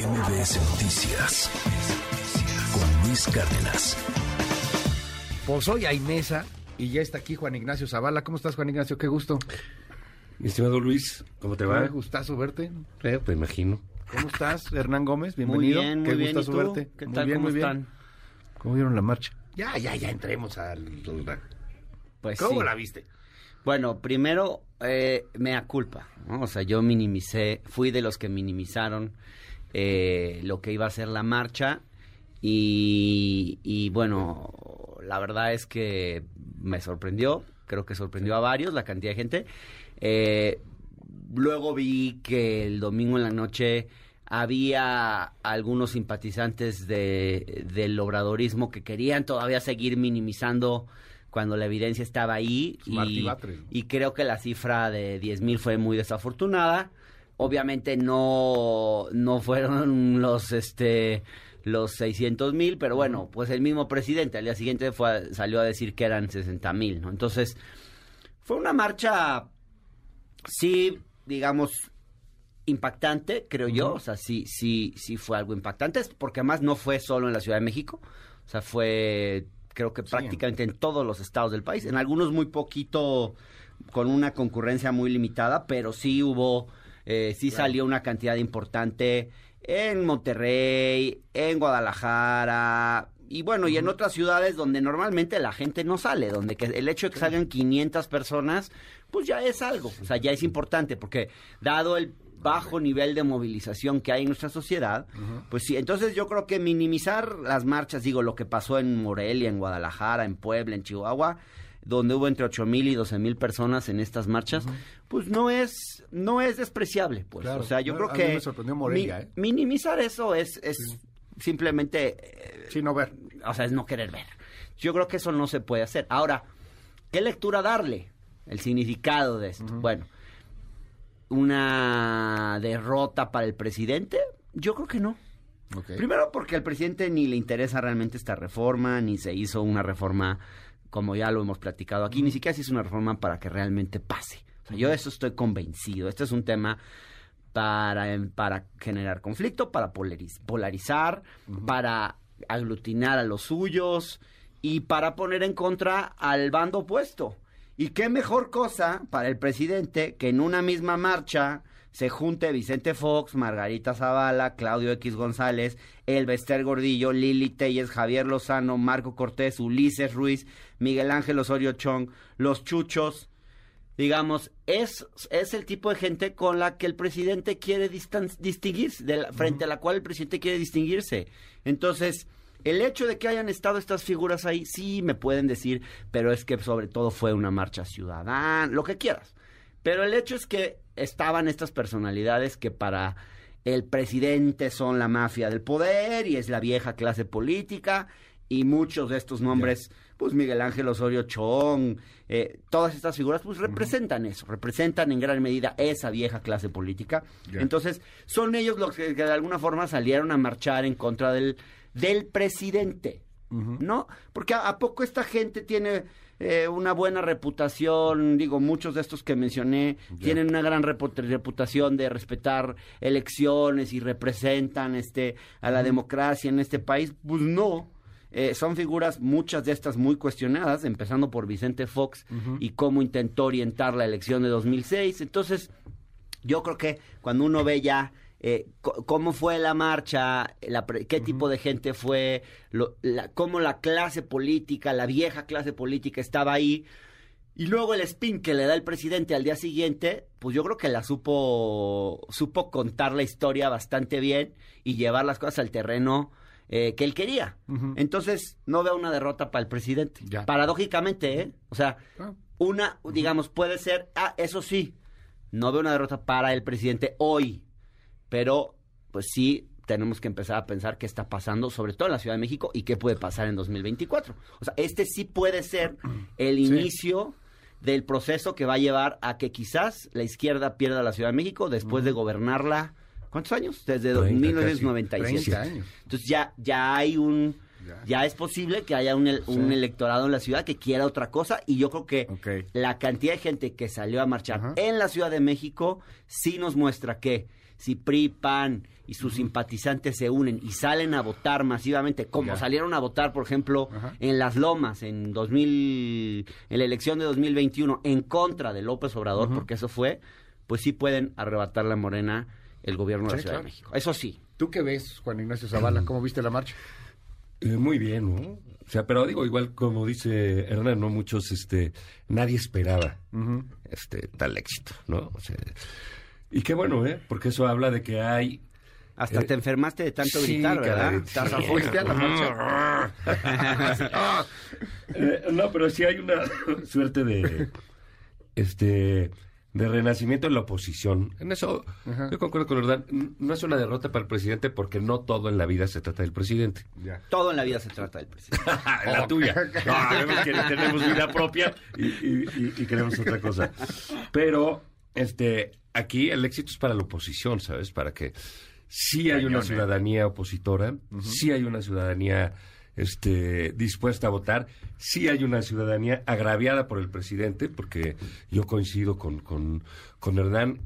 MBS Noticias con Luis Cárdenas. Pues hoy hay mesa y ya está aquí Juan Ignacio Zavala. ¿Cómo estás, Juan Ignacio? Qué gusto. Mi estimado Luis, ¿cómo te va? Qué gustazo verte. Eh, te imagino. ¿Cómo estás, Hernán Gómez? Bienvenido. Muy bien, muy Qué bien. gustazo ¿Y tú? verte. ¿Qué Muy tal? bien, ¿Cómo muy bien. están? ¿Cómo vieron la marcha? Ya, ya, ya entremos al... Pues ¿Cómo sí. la viste? Bueno, primero, eh, mea culpa. ¿no? O sea, yo minimicé, fui de los que minimizaron eh, lo que iba a ser la marcha. Y, y bueno, la verdad es que me sorprendió. Creo que sorprendió a varios la cantidad de gente. Eh, luego vi que el domingo en la noche había algunos simpatizantes de, del obradorismo que querían todavía seguir minimizando cuando la evidencia estaba ahí. Y, y creo que la cifra de 10 mil fue muy desafortunada. Obviamente no, no fueron los este los 600 mil, pero bueno, pues el mismo presidente al día siguiente fue salió a decir que eran 60 mil, ¿no? Entonces, fue una marcha, sí, digamos, impactante, creo yo. O sea, sí, sí, sí fue algo impactante, porque además no fue solo en la Ciudad de México. O sea, fue, creo que Sí. prácticamente en todos los estados del país. En algunos muy poquito, con una concurrencia muy limitada, pero sí hubo, eh, sí Claro. salió una cantidad importante en Monterrey, en Guadalajara. Y bueno, y en otras ciudades donde normalmente la gente no sale, donde que el hecho de que salgan 500 personas, pues ya es algo, o sea, ya es importante, porque dado el bajo nivel de movilización que hay en nuestra sociedad, pues sí, entonces yo creo que minimizar las marchas, digo, lo que pasó en Morelia, en Guadalajara, en Puebla, en Chihuahua, donde hubo entre 8 mil y 12 mil personas en estas marchas, pues no es, no es despreciable, pues, Claro. o sea, yo No, creo que me sorprendió Morelia, mi- ¿eh? minimizar eso es, es simplemente eh, Sí, no ver. o sea, es no querer ver. Yo creo que eso no se puede hacer. Ahora, ¿qué lectura darle? El significado de esto. Bueno, una derrota para el presidente, yo creo que no. Primero porque al presidente ni le interesa realmente esta reforma, ni se hizo una reforma como ya lo hemos platicado aquí, ni siquiera se hizo una reforma para que realmente pase. O sea, yo de eso estoy convencido. Este es un tema para, em, para generar conflicto, para polariz- polarizar, para aglutinar a los suyos y para poner en contra al bando opuesto. Y qué mejor cosa para el presidente que en una misma marcha se junte Vicente Fox, Margarita Zavala, Claudio X González, Elba Ester Gordillo, Lili Telles, Javier Lozano, Marco Cortés, Ulises Ruiz, Miguel Ángel Osorio Chong, Los Chuchos. Digamos, es, es el tipo de gente con la que el presidente quiere distinguirse, de la- frente a la cual el presidente quiere distinguirse. Entonces, el hecho de que hayan estado estas figuras ahí, sí me pueden decir, pero es que sobre todo fue una marcha ciudadana, lo que quieras. Pero el hecho es que estaban estas personalidades que para el presidente son la mafia del poder y es la vieja clase política y muchos de estos nombres, pues Miguel Ángel Osorio Chong, eh, todas estas figuras, pues representan eso, representan en gran medida esa vieja clase política. Entonces, son ellos los que, que de alguna forma salieron a marchar en contra del, del presidente. ¿No? Porque a, a poco esta gente tiene eh, una buena reputación, digo, muchos de estos que mencioné tienen una gran repu- reputación de respetar elecciones y representan este a la democracia en este país, pues no. Eh, son figuras, muchas de estas muy cuestionadas, empezando por Vicente Fox y cómo intentó orientar la elección de 2006. Entonces, yo creo que cuando uno ve ya eh, cómo fue la marcha, la pre- qué tipo de gente fue, lo- la- cómo la clase política, la vieja clase política estaba ahí, y luego el spin que le da el presidente al día siguiente, pues yo creo que la supo, supo contar la historia bastante bien y llevar las cosas al terreno eh, que él quería. Entonces, no veo una derrota para el presidente. Ya. Paradójicamente, ¿eh? O sea, Ah. una, digamos, puede ser, ah, eso sí, no veo una derrota para el presidente hoy, pero pues sí tenemos que empezar a pensar qué está pasando, sobre todo en la Ciudad de México, y qué puede pasar en 2024. O sea, este sí puede ser el Sí. inicio del proceso que va a llevar a que quizás la izquierda pierda la Ciudad de México después de gobernarla, ¿cuántos años? Desde 30 casi. 1997. 30 años. Entonces ya, ya hay un... Ya. Ya es posible que haya un, el- un Sí. electorado en la ciudad que quiera otra cosa y yo creo que la cantidad de gente que salió a marchar en la Ciudad de México sí nos muestra que si PRI, PAN y sus simpatizantes se unen y salen a votar masivamente, como salieron a votar, por ejemplo, en Las Lomas en 2000, en la elección de 2021, en contra de López Obrador, porque eso fue, pues sí pueden arrebatarle a Morena el gobierno de la Ciudad claro. de México. Eso sí. ¿Tú qué ves, Juan Ignacio Zavala? ¿Cómo viste la marcha? Eh, muy bien, ¿no? O sea, pero digo, igual como dice Hernán, no muchos, este, nadie esperaba este tal éxito, ¿no? O sea, y qué bueno, ¿eh? Porque eso habla de que hay Hasta Eh, te enfermaste de tanto sí, gritar, ¿verdad? caray. ¿Te fuiste a la marcha? Eh, no, pero sí hay una suerte de este de renacimiento en la oposición. En eso Ajá. yo concuerdo con Hernán. N- No es una derrota para el presidente porque no todo en la vida se trata del presidente. Ya. Todo en la vida se trata del presidente. la tuya. No, sabemos que tenemos vida propia y, y- y- y queremos otra cosa. Pero este aquí el éxito es para la oposición, ¿sabes? Para que sí hay una ¿eh? ciudadanía opositora, sí hay una ciudadanía este, dispuesta a votar, sí hay una ciudadanía agraviada por el presidente, porque yo coincido con, con, con Hernán.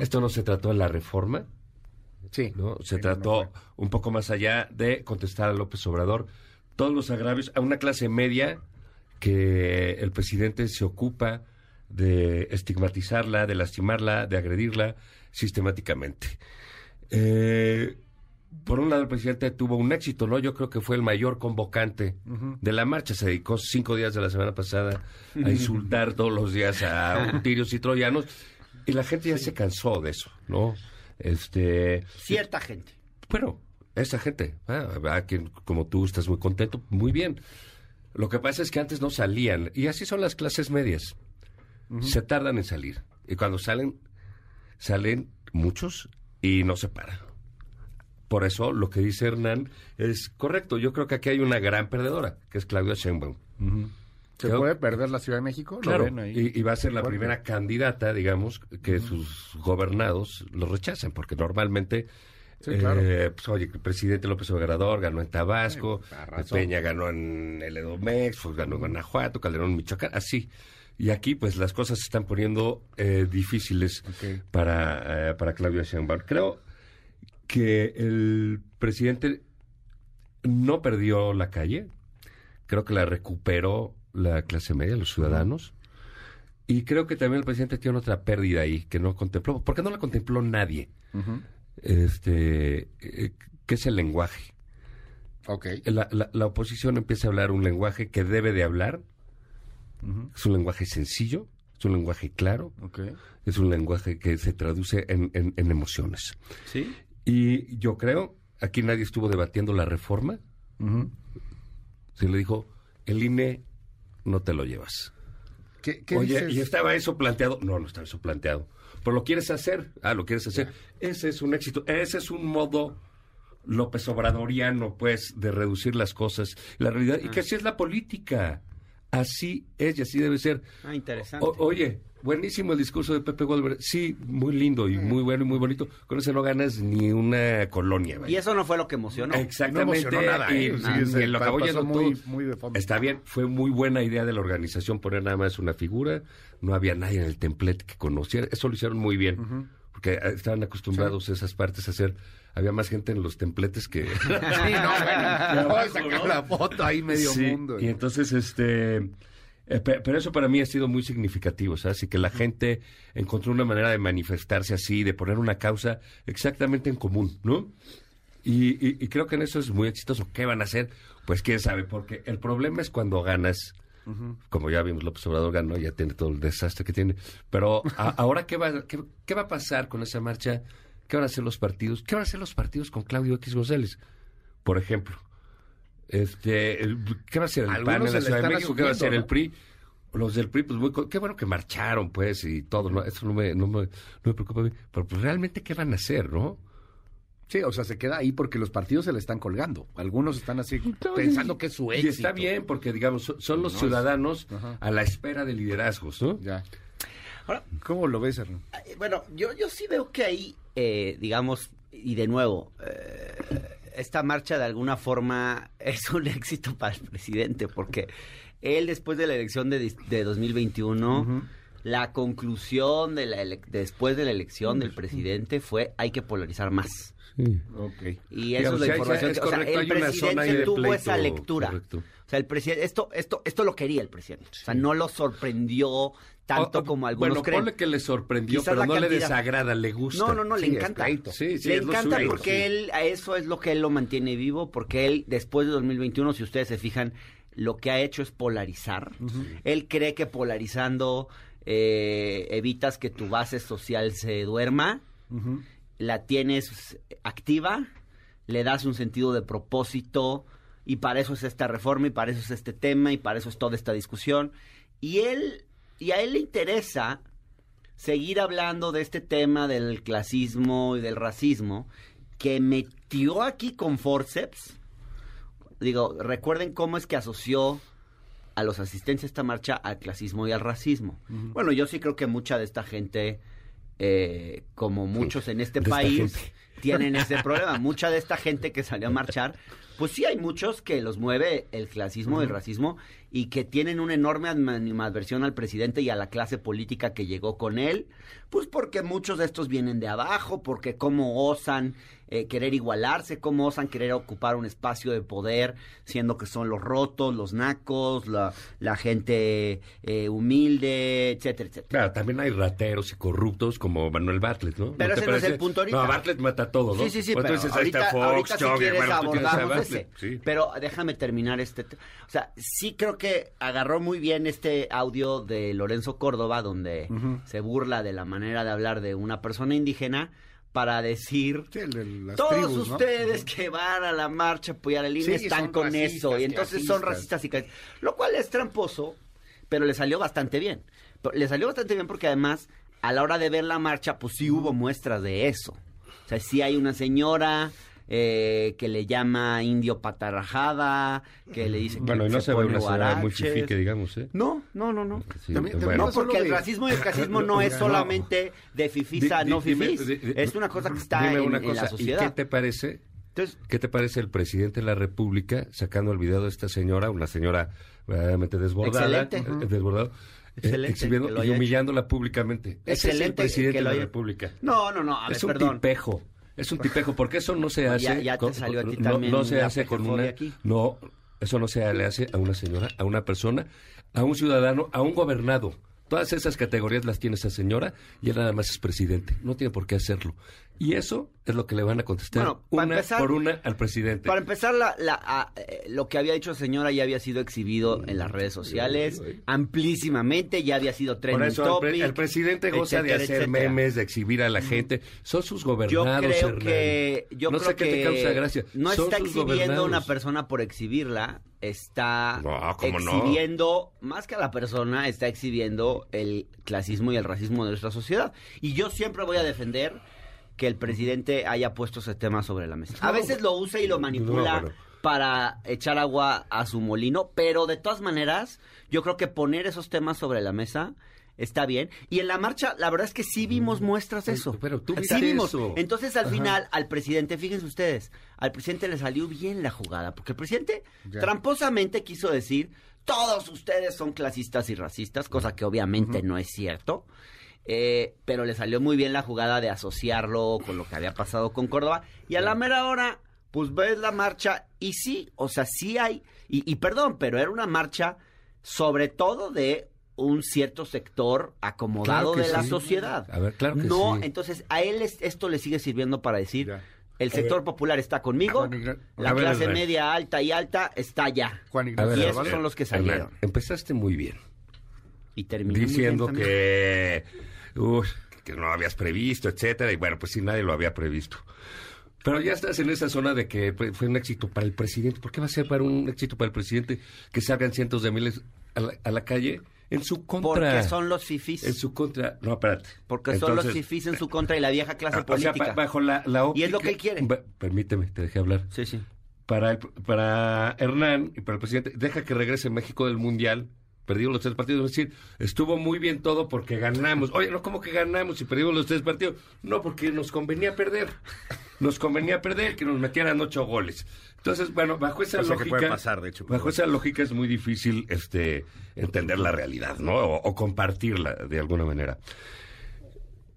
Esto no se trató de la reforma, Sí. ¿no? Se Sí, trató no un poco más allá de contestar a López Obrador todos los agravios a una clase media que el presidente se ocupa de estigmatizarla, de lastimarla, de agredirla sistemáticamente. Eh, por un lado, el presidente tuvo un éxito, ¿no? Yo creo que fue el mayor convocante de la marcha. Se dedicó cinco días de la semana pasada a insultar todos los días a tirios y troyanos. Y la gente ya se cansó de eso, ¿no? Este, Cierta gente. bueno, esa gente, ah, a quien como tú estás muy contento, muy bien. Lo que pasa es que antes no salían, y así son las clases medias. Se tardan en salir. Y cuando salen, salen muchos y no se paran. Por eso lo que dice Hernán es correcto. Yo creo que aquí hay una gran perdedora, que es Claudia Sheinbaum. ¿Se Creo- puede perder la Ciudad de México? ¿Lo Claro, ven ahí? y, y va a ser la primera candidata, digamos, que sus gobernados lo rechacen, porque normalmente, Sí, claro. eh, pues, oye, el presidente López Obrador ganó en Tabasco, Sí, razón. Peña ganó en el Edomex, pues, ganó en Guanajuato, Calderón en Michoacán, así. Y aquí, pues, las cosas se están poniendo eh, difíciles para, eh, para Claudia Sheinbaum. Creo que el presidente no perdió la calle, creo que la recuperó la clase media, los ciudadanos. Y creo que también el presidente tiene otra pérdida ahí que no contempló, porque no la contempló nadie. Este, eh, que es el lenguaje. Ok. La, la- la oposición empieza a hablar un lenguaje que debe de hablar. Es un lenguaje sencillo, es un lenguaje claro, es un lenguaje que se traduce en, en- en emociones. ¿Sí? Y yo creo, aquí nadie estuvo debatiendo la reforma. Ujú. Se le dijo, el INE no te lo llevas. ¿Qué, qué Oye, dices? ¿y estaba eso planteado? No, no estaba eso planteado. ¿Pero lo quieres hacer? Ah, lo quieres hacer. Ese es un éxito. Ese es un modo López Obradoriano, pues, de reducir las cosas. La realidad, y que así es la política. Así es y así debe ser. Ah, interesante. O- oye, buenísimo el discurso de Pepe Goldberg. Sí, muy lindo y muy bueno y muy bonito. Con eso no ganas ni una colonia. vaya. y eso no fue lo que emocionó. No Exactamente. emocionó nada, ¿eh? y, Sí, y se lo acabó muy, muy de fondo. Está bien, fue muy buena idea de la organización poner nada más una figura. No había nadie en el templete que conociera. Eso lo hicieron muy bien. Porque eh, estaban acostumbrados esas partes a hacer. Había más gente en los templetes que. Sí, no, bueno. No, sacar la foto ahí medio Sí, mundo. Y entonces, este. eh, pe- pero eso para mí ha sido muy significativo, ¿sabes? Y que la gente encontró una manera de manifestarse así, de poner una causa exactamente en común, ¿no? Y, y- y creo que en eso es muy exitoso. ¿Qué van a hacer? Pues quién sabe, porque el problema es cuando ganas. Como ya vimos, López Obrador ganó, ya tiene todo el desastre que tiene. Pero a- ahora, ¿qué va, qué, qué va a pasar con esa marcha? ¿Qué van a hacer los partidos? ¿Qué van a hacer los partidos con Claudio X González? Por ejemplo. Este, el- ¿Qué va a hacer el Algunos PAN en la Ciudad de México? ¿Qué va a hacer el PRI? Los del PRI, pues muy, co- qué bueno que marcharon, pues, y todo, ¿no? Eso no me, no me, no me preocupa a mí. Pero pues, realmente, ¿qué van a hacer, no? Sí, o sea, se queda ahí porque los partidos se le están colgando. Algunos están así pensando que es su Y éxito. está bien, porque, digamos, son, son los No, ciudadanos Ajá. a la espera de liderazgos, ¿no? Ya. Ahora, ¿Cómo lo ves, Hernán? Eh, Bueno, yo, yo sí veo que ahí, eh, digamos, y de nuevo, eh, esta marcha de alguna forma es un éxito para el presidente, porque él después de la elección de, dis- de 2021, la conclusión de la ele- después de la elección del presidente fue hay que polarizar más. Y eso Digamos, es la hay- información. es que- o sea, correcto, el presidente de tuvo pleito, esa lectura. correcto. O sea, el presidente, esto, esto, esto lo quería el presidente. O sea, no lo sorprendió tanto O- o- como algunos bueno, creen. ponle que le sorprendió, Quizás pero no le desagrada, le gusta. No, no, no, le Sí, encanta. pleito. Sí, sí, le encanta suyo, porque él, a eso es lo que él lo mantiene vivo, porque él, después de 2021, si ustedes se fijan, lo que ha hecho es polarizar. Él cree que polarizando eh, evitas que tu base social se duerma, la tienes activa, le das un sentido de propósito, y para eso es esta reforma, y para eso es este tema, y para eso es toda esta discusión. Y él, y a él le interesa seguir hablando de este tema del clasismo y del racismo, que metió aquí con forceps. Digo, recuerden cómo es que asoció a los asistentes a esta marcha al clasismo y al racismo. Bueno, yo sí creo que mucha de esta gente, eh, como muchos en este de país, tienen ese problema. Mucha de esta gente que salió a marchar, pues sí hay muchos que los mueve el clasismo y el racismo y que tienen una enorme animadversión al presidente y a la clase política que llegó con él, pues porque muchos de estos vienen de abajo, porque cómo osan eh, querer igualarse, cómo osan querer ocupar un espacio de poder, siendo que son los rotos, los nacos, la, la gente eh, humilde, etcétera, etcétera. Claro, también hay rateros y corruptos como Manuel Bartlett, ¿no? Pero ¿No ese no es el punto ahorita. No, Bartlett mata todo, ¿no? Sí, sí, sí, pero entonces ahí ahorita, está Fox, ahorita si quieres bueno, tú tienes a abordamos Bartlett, ese. sí. Pero déjame terminar este... te- O sea, sí creo que agarró muy bien este audio de Lorenzo Córdoba, donde se burla de la manera de hablar de una persona indígena para decir... Sí, el Todos tribus, ¿no? ustedes que van a la marcha a apoyar al INE Sí, están con racistas, eso. Y entonces son racistas y clasistas. Lo cual es tramposo, pero le salió bastante bien. Le salió bastante bien porque además, a la hora de ver la marcha, pues sí hubo muestras de eso. O sea, sí hay una señora eh, que le llama indio patarrajada, que le dice que Bueno, y no se ve pone una muy fifí que digamos, ¿eh? No, no, no, no. Sí, También- también bueno. No, porque el racismo y el clasismo no es solamente de fifisa, no fifís. Es una cosa que está dime en, una en cosa, la ¿y sociedad. qué te parece Entonces, ¿Qué te parece el presidente de la República sacando el video de esta señora, una señora verdaderamente desbordada, Excelente. eh, desbordado, eh, Excelente exhibiendo y humillándola públicamente? Ese es el Excelente presidente que de la República. No, no, no, a ver, es un perdón. tipejo. Es un tipejo, porque eso no se hace. Ya- ya te con- salió a ti no, también no se hace con una. aquí. No, eso no se le hace a una señora, a una persona, a un ciudadano, a un gobernado. Todas esas categorías las tiene esa señora y él nada más es presidente. No tiene por qué hacerlo. Y eso es lo que le van a contestar Bueno, una empezar- por una al presidente. Para empezar, la, la- a- eh, lo que había dicho la señora ya había sido exhibido en las redes sociales amplísimamente, ya había sido Por trending eso el, pre- topic, el presidente goza de hacer etcétera. memes, de exhibir a la gente. Son sus Yo gobernados. creo Hernán. que yo no creo sé qué te causa gracia. No Son está exhibiendo a una persona por exhibirla, está No, ¿cómo no? exhibiendo más que a la persona, está exhibiendo el clasismo y el racismo de nuestra sociedad. Y yo siempre voy a defender que el presidente haya puesto ese tema sobre la mesa. A veces lo usa y lo manipula no, para echar agua a su molino, pero de todas maneras, yo creo que poner esos temas sobre la mesa está bien. Y en la marcha, la verdad es que sí vimos muestras de eso. Pero tú Sí vimos. eso. Entonces, al final, al presidente, fíjense ustedes, al presidente le salió bien la jugada, porque el presidente Ya. tramposamente quiso decir, todos ustedes son clasistas y racistas, cosa que obviamente no es cierto. Eh, pero le salió muy bien la jugada de asociarlo con lo que había pasado con Córdoba. Y a la mera hora, pues ves la marcha y sí, o sea, sí hay, y, y perdón, pero era una marcha sobre todo de un cierto sector acomodado Claro de la sí. sociedad. A ver, claro que no, sí. entonces a él es- esto le sigue sirviendo para decir, Ya. el sector popular está conmigo, la ver, clase media alta y alta está allá. Juan y esos son los que salieron. empezaste muy bien. Y terminó muy diciendo bien que, uy, que no lo habías previsto, etcétera, y bueno, pues sí, nadie lo había previsto. Pero ya estás en esa zona de que fue un éxito para el presidente. ¿Por qué va a ser para un éxito para el presidente que salgan cientos de miles a la, a la calle en su contra? Porque son los fifís. En su contra. No, espérate. Porque son los fifís en su contra y la vieja clase ah, o política. ba- bajo la, la Y es lo que él quiere. permíteme, te dejé hablar. Sí, sí. Para, el- para Hernán y para el presidente, deja que regrese México del Mundial perdimos los tres partidos. Es decir, estuvo muy bien todo porque ganamos. Oye, no, ¿cómo que ganamos si perdimos los tres partidos? No, porque nos convenía perder. Nos convenía perder, que nos metieran ocho goles. Entonces, bueno, bajo esa Cosa que lógica. puede pasar, de hecho, Bajo esa lógica es muy difícil este, entender la realidad, ¿no? O, o compartirla de alguna manera.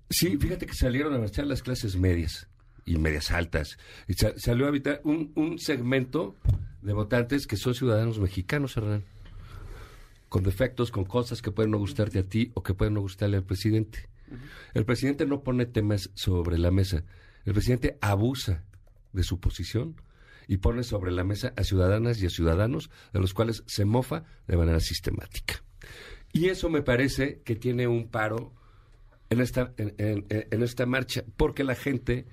Sí, fíjate que salieron a marchar las clases medias y medias altas. Y sa- salió a habitar un, un segmento de votantes que son ciudadanos mexicanos, Hernán. Con defectos, con cosas que pueden no gustarte a ti o que pueden no gustarle al presidente. El presidente no pone temas sobre la mesa. El presidente abusa de su posición y pone sobre la mesa a ciudadanas y a ciudadanos de los cuales se mofa de manera sistemática. Y eso me parece que tiene un paro en esta, en, en- en esta marcha, porque la gente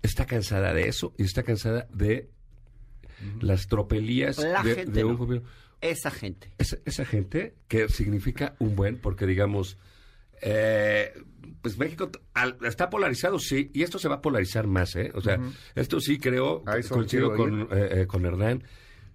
está cansada de eso y está cansada de las tropelías La de, un no. gobierno. Esa gente. Esa, esa gente que significa un buen, porque digamos, eh, pues México al- está polarizado, sí, y esto se va a polarizar más, ¿eh? O sea, esto sí creo, coincido con, eh, eh, con Hernán,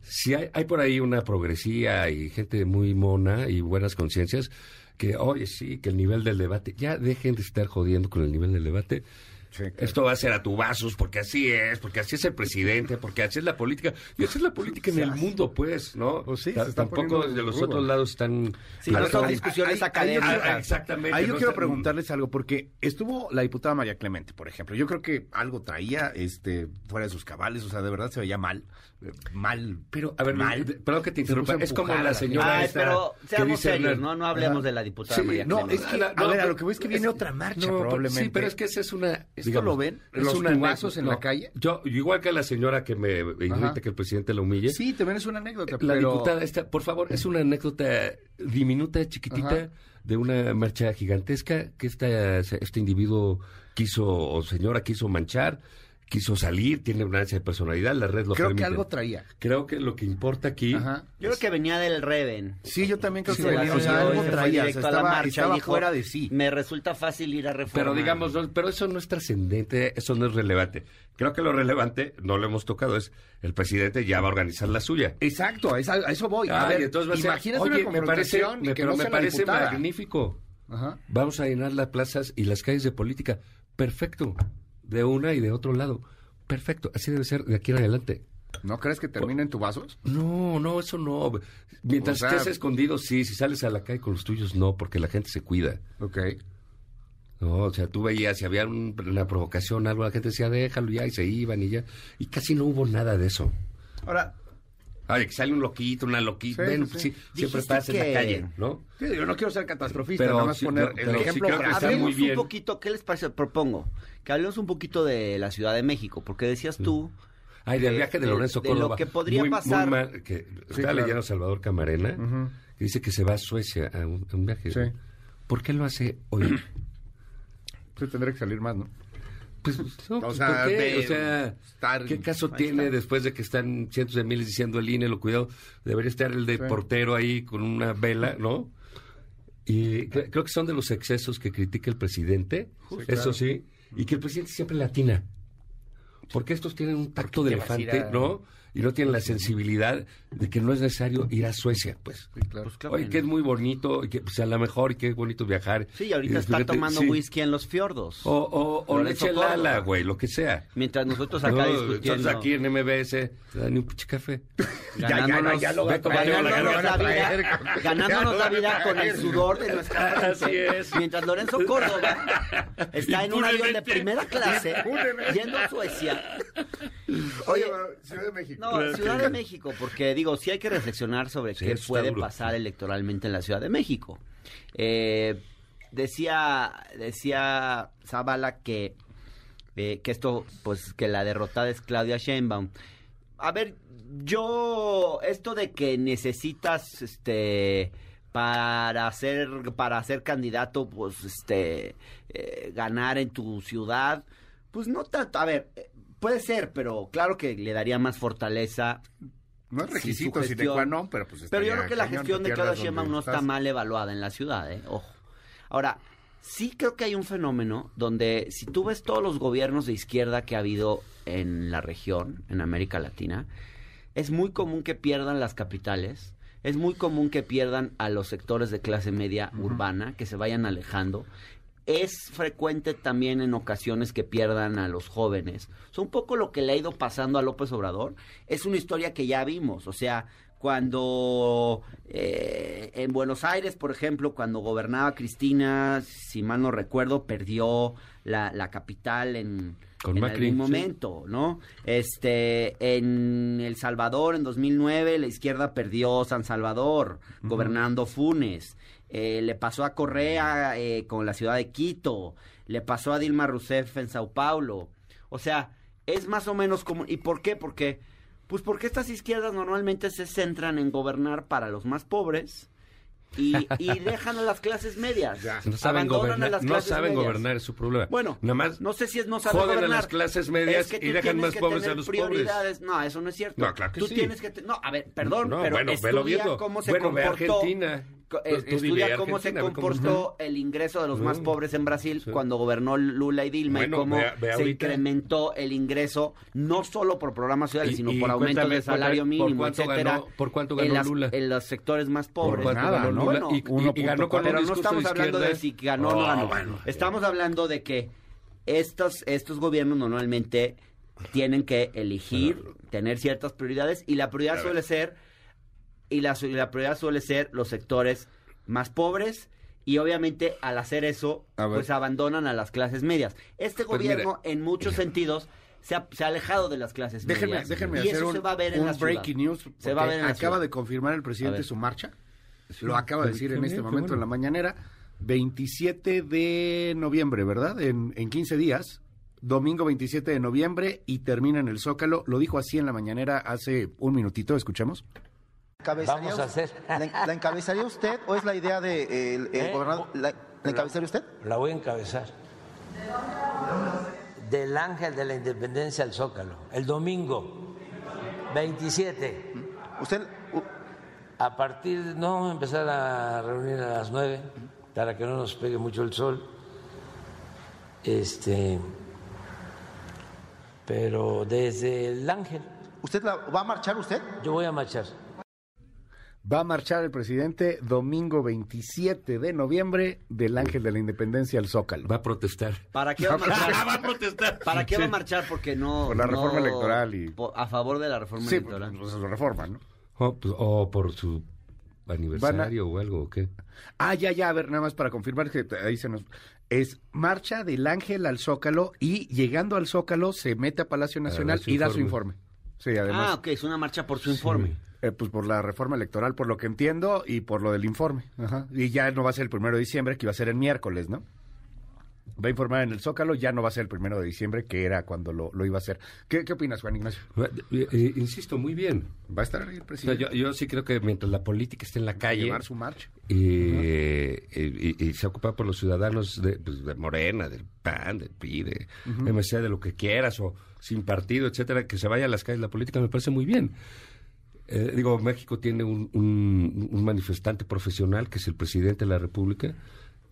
si hay, hay por ahí una progresía y gente muy mona y buenas conciencias que, oye, sí, que el nivel del debate, ya dejen de estar jodiendo con el nivel del debate. Sí, claro. Esto va a ser a tubazos, porque así es, porque así es el presidente, porque así es la política. Y así es la política en el mundo, pues, ¿no? Pues sí, Tampoco de los otros lados están... Sí, no son discusiones académicas. exactamente, Ahí yo no quiero está- preguntarles algo, porque estuvo la diputada María Clemente, por ejemplo. Yo creo que algo traía este fuera de sus cabales, o sea, de verdad se veía mal. eh, Mal. Pero, a ver, mal. perdón que te interrumpa. Es como la señora Ay, esta pero que seamos dice serios. ¿no? No hablemos de la diputada Sí, María No, Clemente. es que, No, a no, ver, a pero- lo que voy es que viene otra marcha, probablemente. Sí, pero es que esa es una... ¿Esto digamos, lo ven? es ¿Los una en la calle? Yo, igual que la señora que me Ajá. que el presidente la humille. Sí, también es una anécdota. La pero... diputada esta, por favor, es una anécdota diminuta, chiquitita, Ajá. de una marcha gigantesca que esta, este individuo quiso, o señora quiso manchar, quiso salir, tiene una ansia de personalidad, la red lo Creo que permite. algo traía. Creo que lo que importa aquí... Ajá. Yo creo que venía del Reven. Sí, yo también creo Sí, que venía, o sea, algo traía, o sea, estaba, marcha y estaba dijo, fuera de sí. Me resulta fácil ir a reforma. Pero digamos, no- pero eso no es trascendente, eso no es relevante. Creo que lo relevante, no lo hemos tocado, es el presidente ya va a organizar la suya. Exacto, a eso, a eso voy. a ver, entonces va a ser, imagínate oye, una me parece, me, que pero no me parece diputada. magnífico. Ajá. Vamos a llenar las plazas y las calles de política. Perfecto. De una y de otro lado. Perfecto. Así debe ser de aquí en adelante. ¿No crees que termina en tubazos? No, no, eso no. Mientras O sea- estés escondido, sí. Si sales a la calle con los tuyos, no, porque la gente se cuida. Ok. No, o sea, tú veías, si había un- una provocación, algo, la gente decía, déjalo ya, y se iban y ya. Y casi no hubo nada de eso. Ahora, Ay, que sale un loquito, una loquita. Sí, bueno, sí, pues sí. sí, siempre pasa en que- la calle, ¿no? sí, yo no quiero ser catastrofista, Pero nada más sí, poner pero- el pero ejemplo creo que gráfico. muy Hablemos bien. un poquito, ¿qué les parece? Propongo que hablemos un poquito de la Ciudad de México, porque decías tú Ay, del de- viaje de, de- Lorenzo de lo Córdoba. que podría Muy- muy pasar. mal, que está claro. leyendo Salvador Camarena, que dice que se va a Suecia a un, a un viaje. Sí. ¿Por qué lo hace hoy? Sí, tendría que salir más, ¿no? Pues, no, O sea, ¿por qué? de O sea, estar- ¿qué caso tiene está. después de que están cientos de miles diciendo el INE, lo cuidado? Debería estar el de Sí. portero ahí con una vela, ¿no? Y cre- creo que son de los excesos que critica el presidente, eso sí, y que el presidente siempre latina. Porque estos tienen un tacto de elefante, a- ¿no? Y no tienen la sensibilidad de que no es necesario ir a Suecia, pues. Sí, claro. Pues claro Oye, que que es no. muy bonito, y que pues, a lo mejor, y que es bonito viajar. Sí, ahorita Y está tomando sí. whisky en los fiordos. O, o, o leche. Lala, güey, lo que sea. Mientras nosotros acá No, discutiendo. aquí en MBS te dan ni un pinche café. ganándonos, ya lo va a traer, ganándonos ya lo van a la vida, traer. ganándonos Ya la vida con el sudor de nuestra frente. Así es. Mientras Lorenzo Córdoba está en un avión de primera clase yendo a Suecia. Oye, Ciudad de México. No, Ciudad de México, porque digo, sí hay que reflexionar sobre Sí, qué puede pasar electoralmente en la Ciudad de México. Eh, decía, decía Zavala que, eh, que esto, pues, que la derrotada es Claudia Sheinbaum. A ver, yo, esto de que necesitas, este, para ser, para ser candidato, pues, este, eh, ganar en tu ciudad, pues no tanto, a ver, puede ser, pero claro que le daría más fortaleza No es requisito sine gestión. qua non, pero pues pero yo creo que la gestión de Claudia Sheinbaum no está mal evaluada en la ciudad, ¿eh? Ojo. Ahora, sí creo que hay un fenómeno donde si tú ves todos los gobiernos de izquierda que ha habido en la región, en América Latina, es muy común que pierdan las capitales, es muy común que pierdan a los sectores de clase media urbana, que se vayan alejando. Es frecuente también en ocasiones que pierdan a los jóvenes. O sea, un poco lo que le ha ido pasando a López Obrador es una historia que ya vimos. O sea, cuando eh, en Buenos Aires, por ejemplo, cuando gobernaba Cristina, si mal no recuerdo, perdió la, la capital en, Con en Macri, algún sí. momento, ¿no? Este, en El Salvador, en 2009, la izquierda perdió San Salvador, gobernando Funes. Eh, le pasó a Correa eh, con la ciudad de Quito. Le pasó a Dilma Rousseff en Sao Paulo. O sea, es más o menos como... ¿Y por qué? Porque, pues porque estas izquierdas normalmente se centran en gobernar para los más pobres y, y dejan a las clases medias. No saben, a gobernar, las no clases saben medias. gobernar, es su problema. Bueno, nada más no sé si es no saber joden a gobernar. las clases medias Es que y dejan más pobres a los prioridades. No, eso no es cierto. No, claro que tú sí. tienes que te- no, a ver, perdón, No, pero bueno, estudia viendo. cómo se Bueno, ve comportó Argentina. Eh, estudia cómo se cómo comportó el ingreso de los más pobres en Brasil Sí. cuando gobernó Lula y Dilma Bueno, y cómo ve- ve se ahorita. incrementó el ingreso no solo por programas sociales, Y- sino y por aumentos cuéntame, de salario ¿por mínimo, cuánto etcétera. ganó- por cuánto en ganó las- Lula? En los sectores más ¿Por pobres. cuánto nada, ganó ¿no? Lula? Bueno, y, y- y ganó con pero no estamos de hablando de si ganó o no ganó. bueno. estamos hablando de que estos, estos gobiernos normalmente tienen que elegir, tener ciertas prioridades y la prioridad suele ser y la, la prioridad suele ser los sectores más pobres y obviamente al hacer eso pues abandonan a las clases medias. Este Pues gobierno en muchos sentidos se ha, se ha alejado de las clases Déjenme, medias déjenme y hacer eso un, se va a ver en un la breaking news. Se va a ver en acaba de confirmar el presidente su marcha. Lo acaba de decir en este momento en la mañanera. 27 de noviembre, ¿verdad? En, en 15 días. Domingo 27 de noviembre y termina en el Zócalo. Lo dijo así en la mañanera hace un minutito. Escuchemos. ¿Encabezaría Vamos a hacer. ¿La, la encabezaría usted o es la idea de eh, el, el ¿Eh? gobernador? ¿La, la encabezaría usted? La voy a encabezar. Del Ángel de la Independencia al Zócalo. El domingo 27. Usted, A partir, no vamos a empezar a reunir a las 9 para que no nos pegue mucho el sol. Este. Pero desde el Ángel, ¿usted la- va a marchar usted? yo voy a marchar. Va a marchar el presidente domingo 27 de noviembre del Ángel de la Independencia al Zócalo. Va a protestar. ¿Para qué va a marchar? va a protestar. ¿Para qué va a marchar? Porque no... Por la no- reforma electoral y- A favor de la reforma Sí, pues, electoral. pues, lo reforma, ¿no? O, pues, o por su aniversario o algo, ¿o qué? Ah, ya, ya, a ver, nada más para confirmar que ahí se nos... Es marcha del Ángel al Zócalo y llegando al Zócalo se mete a Palacio Nacional y da su informe. Sí, además, Ah, ok, es una marcha por su informe. Eh, pues por la reforma electoral, por lo que entiendo, y por lo del informe. Ajá. Y ya no va a ser el primero de diciembre, que iba a ser el miércoles, ¿no? Va a informar en el Zócalo, ya no va a ser el primero de diciembre, que era cuando lo, lo iba a hacer. ¿Qué, qué opinas, Juan Ignacio? Eh, eh, insisto, muy bien. ¿Va a estar ahí el O sea, presidente? yo, yo sí creo que mientras la política esté en la calle llevar su marcha. eh, y, y- y se ocupa por los ciudadanos de, pues, de Morena, del PAN, del PRI, de MC, de lo que quieras, o sin partido, etcétera, que se vaya a las calles la política, me parece muy bien. Eh, digo, México tiene un, un- un manifestante profesional que es el presidente de la República,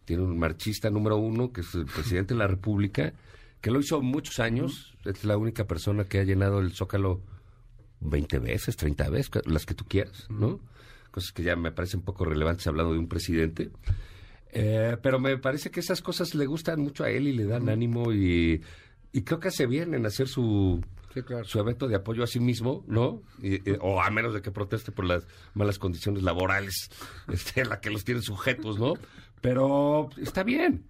tiene un marchista número uno que es el presidente de la República, que lo hizo muchos años, es la única persona que ha llenado el Zócalo 20 veces, 30 veces, las que tú quieras, ¿no? Cosas que ya me parecen poco relevantes hablando de un presidente. Eh, pero me parece que esas cosas le gustan mucho a él y le dan ánimo y, y creo que hace bien en hacer su, Sí, claro. su evento de apoyo a sí mismo, ¿no? Y- y- o a menos de que proteste por las malas condiciones laborales este, en las que los tienen sujetos, ¿no? Pero está bien.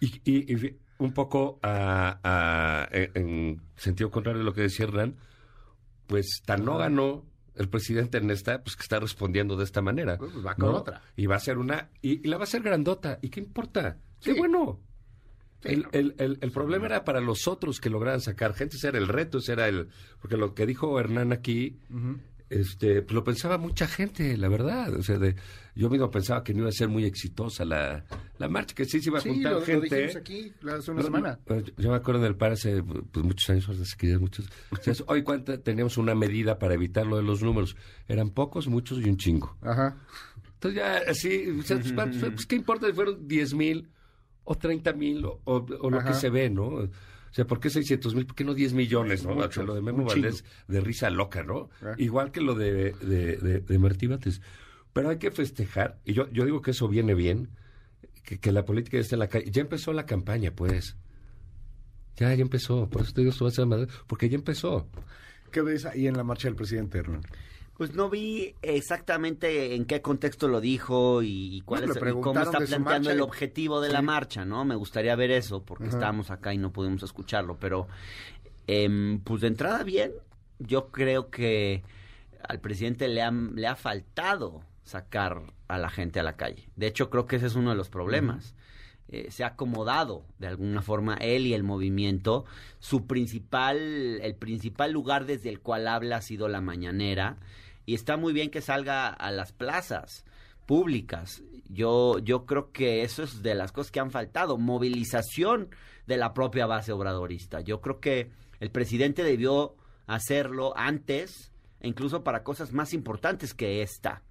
Y, y- y un poco a- a- en, en sentido contrario de lo que decía Hernán, pues tan no ganó el presidente en esta, pues que está respondiendo de esta manera. Pues va con ¿no? otra. Y va a ser una, y, y la va a hacer grandota. ¿Y qué importa? ¡Qué bueno! El, no. el- el- el problema era para los otros que lograran sacar gente, ese era el reto, ese era el... Porque lo que dijo Hernán aquí, este, pues lo pensaba mucha gente, la verdad. O sea, de, yo mismo pensaba que no iba a ser muy exitosa la, la marcha, que sí se iba a Sí, juntar lo, lo gente. dijimos aquí hace una No, semana. no, yo- me acuerdo del par hace pues, muchos años, hace que muchos. o sea, hoy cuánta teníamos una medida para evitar lo de los números. Eran pocos, muchos y un chingo. Ajá. Entonces ya así, o sea, pues. Pues, ¿qué importa si fueron 10 mil o 30 mil o, o- o lo que se ve, ¿no? O sea, ¿por qué 600 mil? ¿Por qué no 10 millones, no? Mucho, O sea, lo de Memo Valdés de risa loca, ¿no? Ah. Igual que lo de, de, de, de Martí Bates. Pero hay que festejar, y yo, yo digo que eso viene bien, que, que la política ya está en la calle. Ya empezó la campaña, pues. Ya, ya empezó. Por eso te digo, esto va a ser porque ya empezó. ¿Qué ves ahí en la marcha del presidente, Hernán? Pues no vi exactamente en qué contexto lo dijo y, y cuál es, y cómo está planteando el objetivo de la marcha, ¿no? Me gustaría ver eso porque Ajá. estábamos acá y no pudimos escucharlo, pero em, pues de entrada bien, yo creo que al presidente le ha, le ha faltado sacar a la gente a la calle. De hecho, creo que ese es uno de los problemas. Eh, se ha acomodado de alguna forma él y el movimiento. Su principal, el principal lugar desde el cual habla ha sido la mañanera. Y está muy bien que salga a las plazas públicas. Yo, yo creo que eso es de las cosas que han faltado. Movilización de la propia base obradorista. Yo creo que el presidente debió hacerlo antes, e incluso para cosas más importantes que esta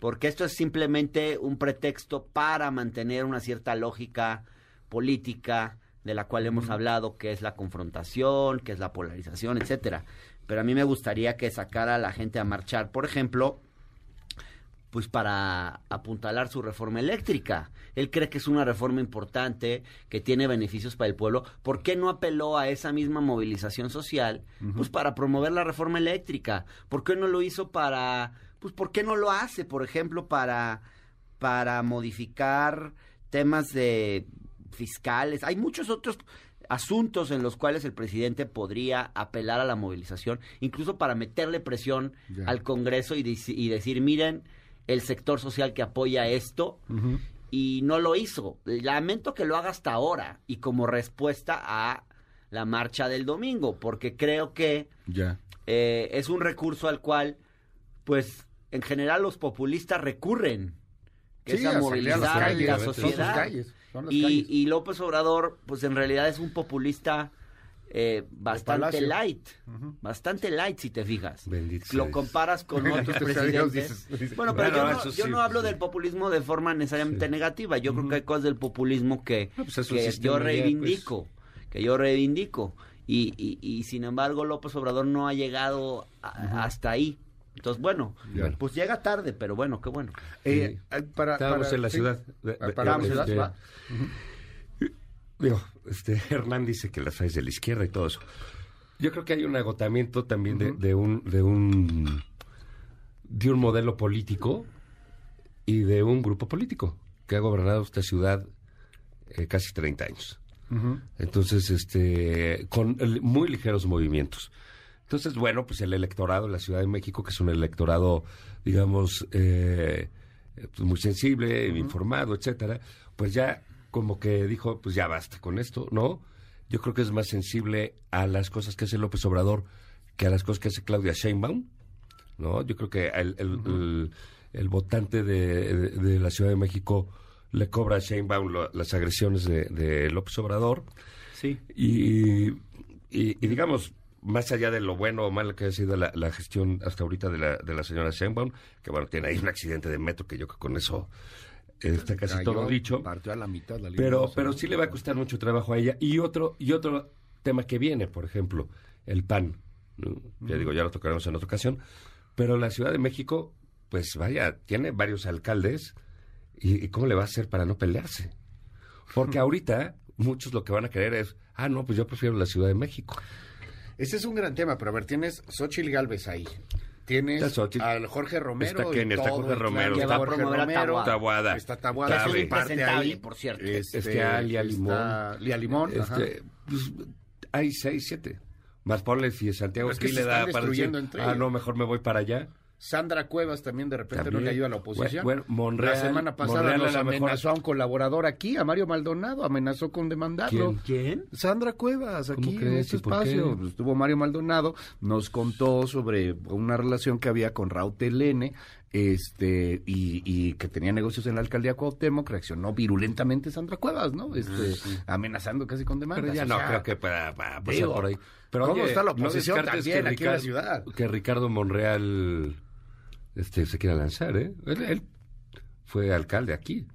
porque esto es simplemente un pretexto para mantener una cierta lógica política de la cual hemos hablado, que es la confrontación, que es la polarización, etcétera. Pero a mí me gustaría que sacara a la gente a marchar, por ejemplo, pues para apuntalar su reforma eléctrica. Él cree que es una reforma importante, que tiene beneficios para el pueblo. ¿Por qué no apeló a esa misma movilización social? Pues para promover la reforma eléctrica. ¿Por qué no lo hizo para, pues por qué no lo hace, por ejemplo, para, para modificar temas de fiscales? Hay muchos otros asuntos en los cuales el presidente podría apelar a la movilización, incluso para meterle presión Ya. al Congreso y, deci- y decir, miren, el sector social que apoya esto, y no lo hizo. Lamento que lo haga hasta ahora y como respuesta a la marcha del domingo, porque creo que Ya. eh, es un recurso al cual, pues, en general los populistas recurren, que Sí, es a movilizar la sociedad. Y, López Obrador, pues en realidad es un populista eh, bastante light, bastante light si te fijas. Bendito Lo comparas con otros presidentes. dices- dices. Bueno, pero Bueno, yo, no, eso yo sí, no hablo sí. del populismo de forma necesariamente negativa. Yo creo que hay cosas del populismo que, No, pues es un que yo reivindico, que yo reivindico. Y, y, y sin embargo López Obrador no ha llegado a- hasta ahí. Entonces, bueno, Ya. pues llega tarde, pero bueno, qué bueno. Eh, para, Estábamos para- en la sí. ciudad. de- Ah, de- Paramos en la este, ciudad. Digo, este, Hernán dice que las traes de la izquierda y todo eso. Yo creo que hay un agotamiento también de, de un de un de un modelo político y de un grupo político que ha gobernado esta ciudad eh, casi 30 años. Entonces, este, con el- muy ligeros movimientos. Entonces, bueno, pues el electorado de la Ciudad de México, que es un electorado, digamos, eh, pues muy sensible, informado, etcétera, pues ya como que dijo, pues ya basta con esto, ¿no? Yo creo que es más sensible a las cosas que hace López Obrador que a las cosas que hace Claudia Sheinbaum, ¿no? Yo creo que el, el- el- el votante de, de- de la Ciudad de México le cobra a Sheinbaum lo- las agresiones de, de López Obrador. Sí. Y, y- y digamos, más allá de lo bueno o malo que ha sido la, la gestión hasta ahorita de la, de la señora Sheinbaum, que bueno, tiene ahí un accidente de metro que yo creo que con eso eh, está casi Cayó, todo dicho. Partió a la mitad la línea Pero, pero sí le va a costar mucho trabajo a ella. Y otro, y otro tema que viene, por ejemplo, el PAN. ¿no? Ya digo, ya lo tocaremos en otra ocasión. Pero la Ciudad de México, pues vaya, tiene varios alcaldes. ¿Y, y cómo le va a hacer para no pelearse? Porque ahorita muchos lo que van a querer es, ah, no, pues yo prefiero la Ciudad de México. Ese es un gran tema, pero a ver, tienes Xochitl Galvez ahí. Tienes al Jorge Romero. Está Kenia, está todo Jorge Romero, está- Jorge Romero. Taboada. Está Tabuada, es parte ahí. por cierto. Este, Está Alia Limón. está Lía Limón. Este, pues, hay seis, siete. Más ponle si Santiago Es que sí le da para decir, ah, no, mejor me voy para allá. Sandra Cuevas también de repente También. no le ayuda a la oposición. Bueno, Monreal- la semana pasada Monreal nos mejor- amenazó a un colaborador aquí, a Mario Maldonado, amenazó con demandarlo. ¿Quién? ¿Quién? Sandra Cuevas, aquí en este ¿Y por espacio. Pues, Estuvo Mario Maldonado, nos contó sobre una relación que había con Raúl Telene, este, y, y que tenía negocios en la alcaldía Cuauhtémoc, reaccionó virulentamente Sandra Cuevas, ¿no? Este, amenazando casi con demandas. Pero ya O no creo que para, para pasar digo, por ahí. Pero ¿cómo oye, está la oposición también aquí en la ciudad? Que Ricardo Monreal este, se quiera lanzar, ¿eh? Él, él fue alcalde aquí,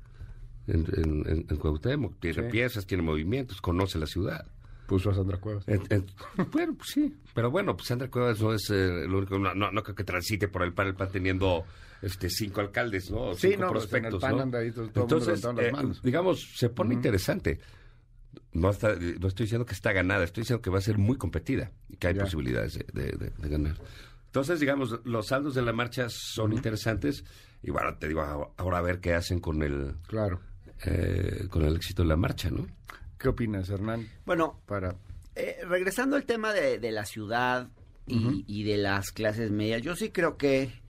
en, en, en- en Cuauhtémoc. Tiene Sí. piezas, tiene movimientos, conoce la ciudad. Puso a Sandra Cuevas. En- en- bueno, pues sí, pero bueno, pues Sandra Cuevas no es eh, lo único, no, no, no creo que transite por el PAN, el PAN teniendo este cinco alcaldes, ¿no? O Sí, cinco no, pues, en el prospectos, PAN ¿no? anda ahí todo- todo el mundo Entonces, las eh, manos. digamos, se pone interesante. No, está, no estoy diciendo que está ganada, estoy diciendo que va a ser muy competida y que hay Ya. posibilidades de, de- de- de ganar. Entonces, digamos, los saldos de la marcha son interesantes y bueno, te digo, ahora- a ver qué hacen con el, Claro. eh, con el éxito de la marcha, ¿no? ¿Qué opinas, Hernán? Bueno, Para... Eh, regresando al tema de, de la ciudad y, y de las clases medias, yo sí creo que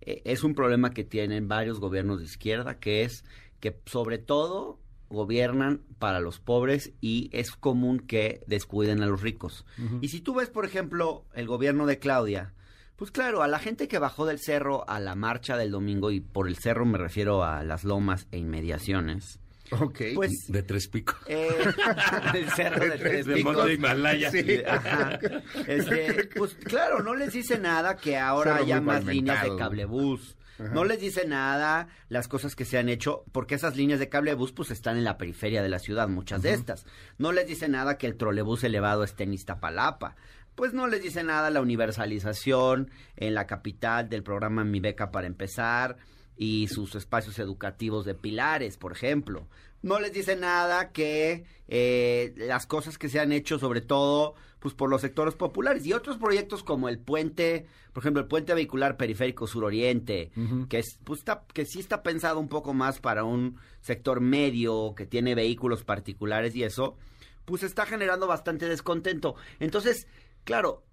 eh, es un problema que tienen varios gobiernos de izquierda, que es que sobre todo gobiernan para los pobres y es común que descuiden a los ricos. Y si tú ves, por ejemplo, el gobierno de Claudia, pues claro, a la gente que bajó del cerro a la marcha del domingo, y por el cerro me refiero a las lomas e inmediaciones, Ok. pues De tres picos. eh, el cerro de Tres De Picos. Monte Himalaya. Ajá. Este, pues claro, no les dice nada que ahora Cerro haya más líneas de cablebús. No les dice nada las cosas que se han hecho, porque esas líneas de cablebús pues están en la periferia de la ciudad, muchas de estas. No les dice nada que el trolebús elevado esté en Iztapalapa. Pues no les dice nada la universalización en la capital del programa Mi Beca para empezar y sus espacios educativos de pilares, por ejemplo. No les dice nada que eh, las cosas que se han hecho, sobre todo, pues por los sectores populares y otros proyectos como el puente, por ejemplo, el puente vehicular periférico suroriente, que es, pues está, que sí está pensado un poco más para un sector medio que tiene vehículos particulares y eso, pues está generando bastante descontento. Entonces, claro,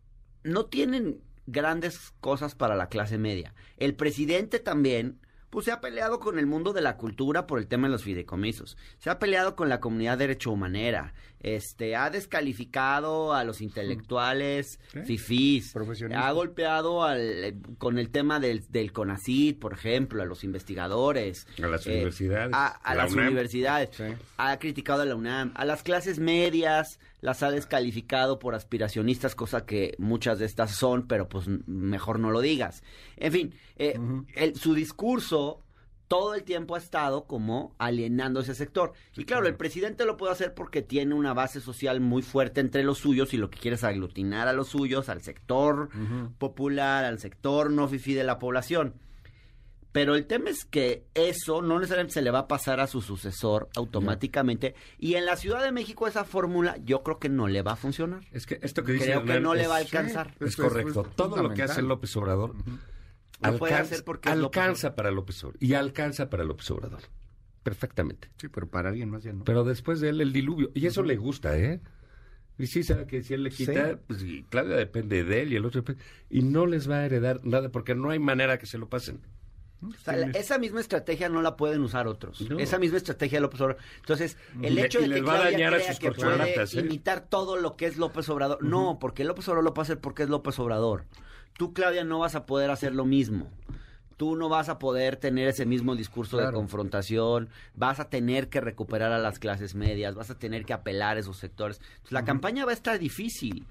no tienen grandes cosas para la clase media. El presidente también, pues se ha peleado con el mundo de la cultura por el tema de los fideicomisos. Se ha peleado con la comunidad derecho humanera. Este, ha descalificado a los intelectuales, fifís. Profesionistas. Ha golpeado al, eh, con el tema del, del CONACID, por ejemplo, a los investigadores. A las eh, universidades. A, a La las UNAM. universidades. Sí. Ha criticado a la UNAM. A las clases medias las ha descalificado por aspiracionistas, cosa que muchas de estas son, pero pues mejor no lo digas. En fin, eh, el- su discurso todo el tiempo ha estado como alienando ese sector. y claro, el presidente lo puede hacer porque tiene una base social muy fuerte entre los suyos y lo que quiere es aglutinar a los suyos, al sector popular, al sector no fifí de la población. Pero el tema es que eso no necesariamente se le va a pasar a su sucesor automáticamente. Y en la Ciudad de México esa fórmula yo creo que no le va a funcionar. Es que esto que dice Creo que no le va a alcanzar. Sí. Es correcto. es Todo lo que hace López Obrador alcanza, hacer porque López alcanza para López Obrador. Y alcanza para López Obrador. Perfectamente. Sí, pero para alguien más ya no. Pero después de él el diluvio. Y eso le gusta, ¿eh? Y sí sabe que si él le quita, Sí. pues Claudia depende de él y el otro depende- Y no les va a heredar nada porque no hay manera que se lo pasen. O sea, la- esa misma estrategia no la pueden usar otros. No. Esa misma estrategia de López Obrador. Entonces, el le- hecho de que va a Claudia dañar a sus que puede corcholatas, ¿eh? imitar todo lo que es López Obrador. No, porque López Obrador lo puede hacer porque es López Obrador. Tú, Claudia, no vas a poder hacer lo mismo. Tú no vas a poder tener ese mismo discurso de confrontación, vas a tener que recuperar a las clases medias, vas a tener que apelar a esos sectores. Entonces, la campaña va a estar difícil,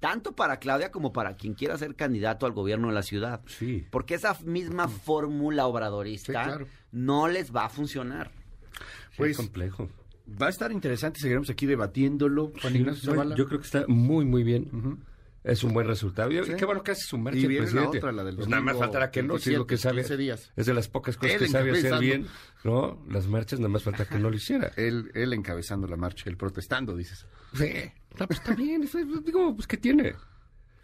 tanto para Claudia como para quien quiera ser candidato al gobierno de la ciudad. Sí. Porque esa fórmula fórmula obradorista Sí, claro. no les va a funcionar. Pues- es complejo. Va a estar interesante, seguiremos aquí debatiéndolo, Juan Ignacio Zavala. yo creo que está muy, muy bien. Es un buen resultado. Y Sí. qué bueno que hace su marcha Y viene la otra, la del Pues nada más faltará que no, si es lo que 27, sabe. 15 días. Es de las pocas cosas Él que sabe hacer bien, ¿no? Las marchas nada más falta que no lo hiciera. Él, él encabezando la marcha, él protestando, dices. Sí. No, pues está bien, eso es- digo, pues ¿qué tiene?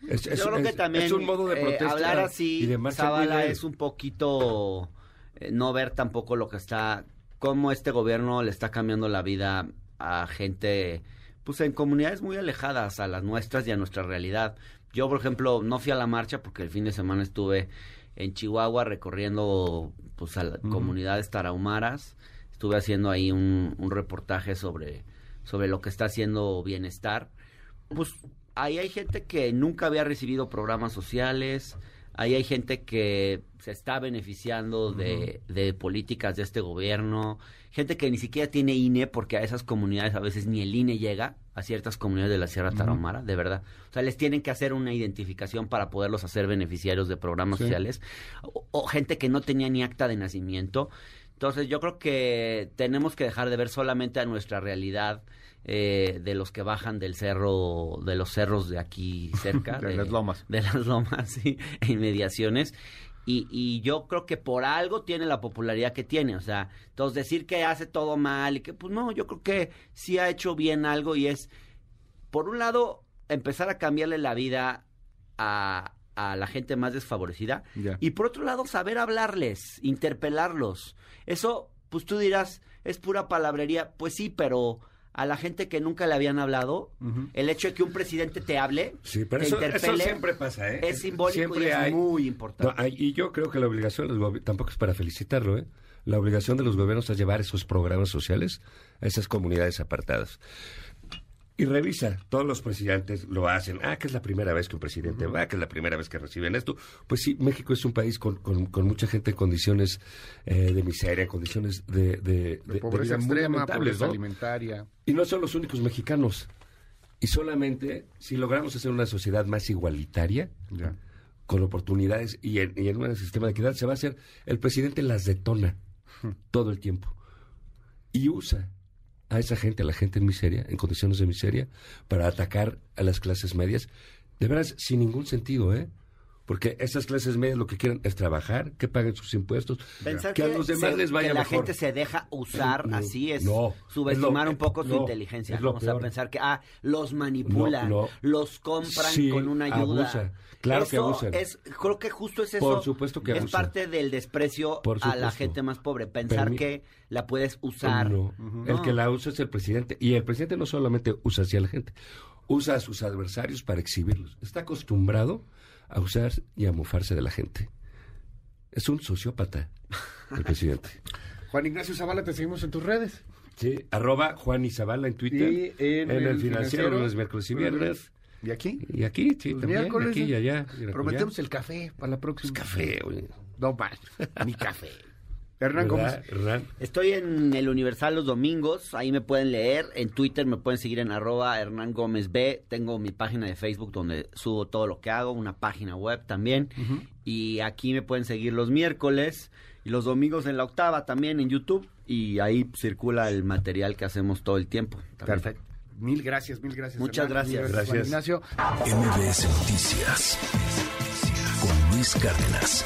Es, es- Yo creo que es- también es un modo de eh, hablar y así, Zavala, es un poquito eh, no ver tampoco lo que está, cómo este gobierno le está cambiando la vida a gente, pues en comunidades muy alejadas a las nuestras y a nuestra realidad. Yo, por ejemplo, no fui a la marcha porque el fin de semana estuve en Chihuahua recorriendo pues a las comunidades tarahumaras. Estuve haciendo ahí un, un reportaje sobre, sobre lo que está haciendo Bienestar. Pues ahí hay gente que nunca había recibido programas sociales, ahí hay gente que se está beneficiando de, de políticas de este gobierno, gente que ni siquiera tiene INE porque a esas comunidades a veces ni el INE llega a ciertas comunidades de la Sierra Tarahumara, de verdad. O sea, les tienen que hacer una identificación para poderlos hacer beneficiarios de programas Sí. sociales, o, o gente que no tenía ni acta de nacimiento. Entonces yo creo que tenemos que dejar de ver solamente a nuestra realidad eh, de los que bajan del cerro, de los cerros de aquí cerca. De las lomas. De las lomas, sí, e inmediaciones. Y, y yo creo que por algo tiene la popularidad que tiene. O sea, entonces decir que hace todo mal y que, pues no, yo creo que sí ha hecho bien algo y es, por un lado, empezar a cambiarle la vida a, a la gente más desfavorecida. Y por otro lado, saber hablarles, interpelarlos. Eso, pues tú dirás, es pura palabrería. Pues sí, pero a la gente que nunca le habían hablado, el hecho de que un presidente te hable, Sí, pero te eso, eso interpele, siempre pasa, ¿eh? es simbólico Siempre y es hay- muy importante. No, hay- y yo creo que la obligación, de los gobi- tampoco es para felicitarlo, ¿eh? La obligación de los gobiernos es llevar esos programas sociales a esas comunidades apartadas. Y revisa, todos los presidentes lo hacen. Ah, que es la primera vez que un presidente va, que es la primera vez que reciben esto. Pues sí, México es un país con, con- con mucha gente en condiciones eh, de miseria, en condiciones de, de, de- De de pobreza extrema, pobreza ¿no? alimentaria. Y no son los únicos mexicanos. Y solamente si logramos hacer una sociedad más igualitaria, Ya. con oportunidades y en, y en un sistema de equidad, se va a hacer, el presidente las detona todo el tiempo. Y usa a esa gente, a la gente en miseria, en condiciones de miseria, para atacar a las clases medias, de veras, sin ningún sentido, ¿eh? Porque esas clases medias lo que quieren es trabajar, que paguen sus impuestos, Pensar que a los demás se- les vaya que la mejor. gente se deja usar No, así es no, subestimar es lo- un poco su inteligencia. O sea, pensar que ah, los manipulan, los compran Sí, con una ayuda. abusa. Claro que abusan. Es, creo que justo es eso. Por supuesto que Es parte del desprecio a la gente más pobre. Pensar Permi- que la puedes usar. El que la usa es el presidente. Y el presidente no solamente usa hacia la gente, usa a sus adversarios para exhibirlos. Está acostumbrado a usar y a mofarse de la gente. Es un sociópata, el presidente. Juan Ignacio Zavala, te seguimos en tus redes. Sí, arroba Juan Izabala en Twitter. Y en el, el financiero, lunes, miércoles y viernes. ¿Y aquí? Y aquí, sí, Los también. miércoles, aquí y ¿eh? allá. y Prometemos acullá. el café para la próxima. café, güey. No más, ni café. Hernán ¿Verdad, Gómez. Hernán? Estoy en el Universal los domingos, ahí me pueden leer, en Twitter me pueden seguir en arroba Hernán Gómez B, tengo mi página de Facebook donde subo todo lo que hago, una página web también, y aquí me pueden seguir los miércoles y los domingos en la octava también en YouTube, y ahí circula el material que hacemos todo el tiempo. también. Perfecto. Mil gracias, mil gracias. Muchas Hernán. Gracias. Ignacio. MBS Noticias con Luis Cárdenas.